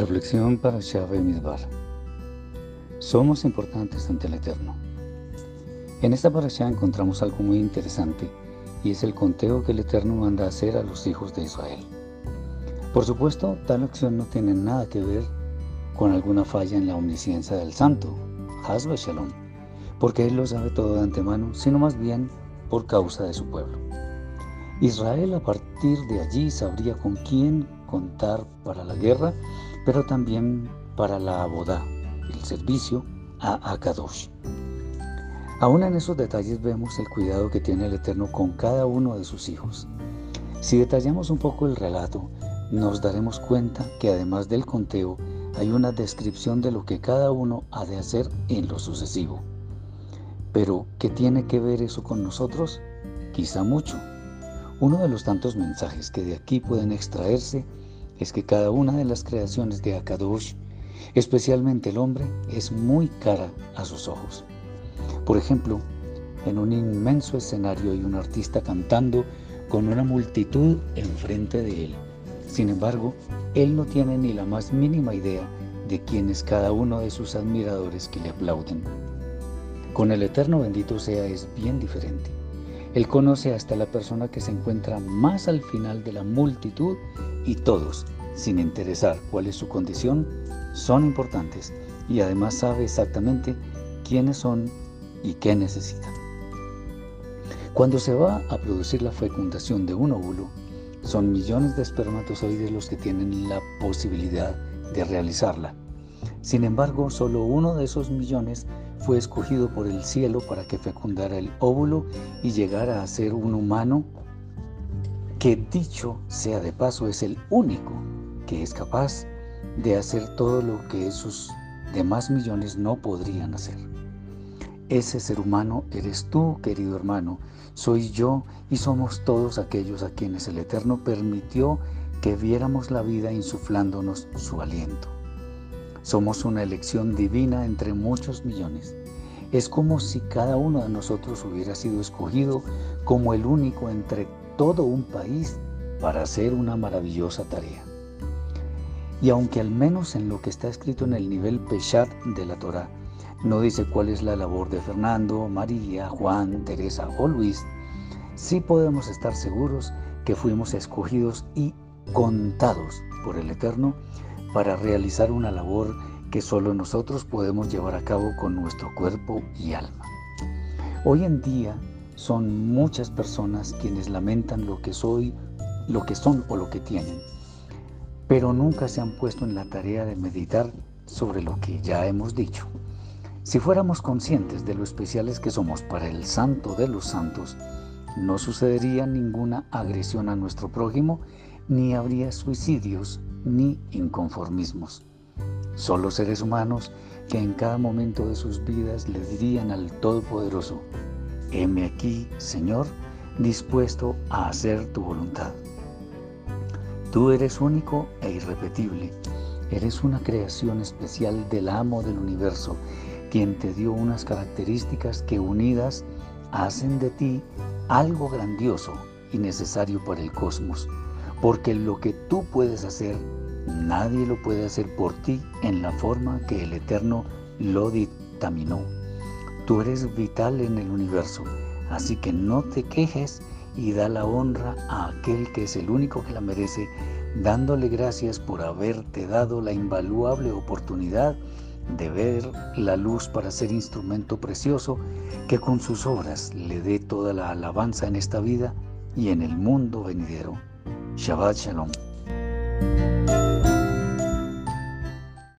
Reflexión para Shave Midbar. Somos importantes ante el Eterno. En esta parasha encontramos algo muy interesante y es el conteo que el Eterno manda hacer a los hijos de Israel. Por supuesto, tal acción no tiene nada que ver con alguna falla en la omnisciencia del Santo, Hasba Shalom, porque Él lo sabe todo de antemano, sino más bien por causa de su pueblo. Israel a partir de allí sabría con quién contar para la guerra pero también para la boda, el servicio a Akadosh. Aún en esos detalles vemos el cuidado que tiene el Eterno con cada uno de sus hijos. Si detallamos un poco el relato, nos daremos cuenta que además del conteo hay una descripción de lo que cada uno ha de hacer en lo sucesivo. Pero, ¿qué tiene que ver eso con nosotros? Quizá mucho. Uno de los tantos mensajes que de aquí pueden extraerse es que cada una de las creaciones de Akadosh, especialmente el hombre, es muy cara a sus ojos. Por ejemplo, en un inmenso escenario hay un artista cantando con una multitud enfrente de él. Sin embargo, él no tiene ni la más mínima idea de quién es cada uno de sus admiradores que le aplauden. Con el Eterno bendito sea es bien diferente. Él conoce hasta la persona que se encuentra más al final de la multitud y todos, sin interesar cuál es su condición, son importantes y además sabe exactamente quiénes son y qué necesitan. Cuando se va a producir la fecundación de un óvulo, son millones de espermatozoides los que tienen la posibilidad de realizarla. Sin embargo, solo uno de esos millones fue escogido por el cielo para que fecundara el óvulo y llegara a ser un humano que dicho sea de paso es el único que es capaz de hacer todo lo que esos demás millones no podrían hacer. Ese ser humano eres tú, querido hermano, soy yo y somos todos aquellos a quienes el Eterno permitió que viéramos la vida insuflándonos su aliento. Somos una elección divina entre muchos millones. Es como si cada uno de nosotros hubiera sido escogido como el único entre todo un país para hacer una maravillosa tarea. Y aunque al menos en lo que está escrito en el nivel Peshat de la Torah, no dice cuál es la labor de Fernando, María, Juan, Teresa o Luis, sí podemos estar seguros que fuimos escogidos y contados por el Eterno para realizar una labor que solo nosotros podemos llevar a cabo con nuestro cuerpo y alma. Hoy en día son muchas personas quienes lamentan lo que soy, lo que son o lo que tienen, pero nunca se han puesto en la tarea de meditar sobre lo que ya hemos dicho. Si fuéramos conscientes de lo especiales que somos para el santo de los santos, no sucedería ninguna agresión a nuestro prójimo, ni habría suicidios ni inconformismos. Solo seres humanos que en cada momento de sus vidas le dirían al Todopoderoso, heme aquí, Señor, dispuesto a hacer tu voluntad. Tú eres único irrepetible. Eres una creación especial del amo del universo, quien te dio unas características que unidas hacen de ti algo grandioso y necesario para el cosmos, porque lo que tú puedes hacer, nadie lo puede hacer por ti en la forma que el Eterno lo dictaminó. Tú eres vital en el universo, así que no te quejes y da la honra a aquel que es el único que la merece, dándole gracias por haberte dado la invaluable oportunidad de ver la luz para ser instrumento precioso que con sus obras le dé toda la alabanza en esta vida y en el mundo venidero. Shabbat Shalom.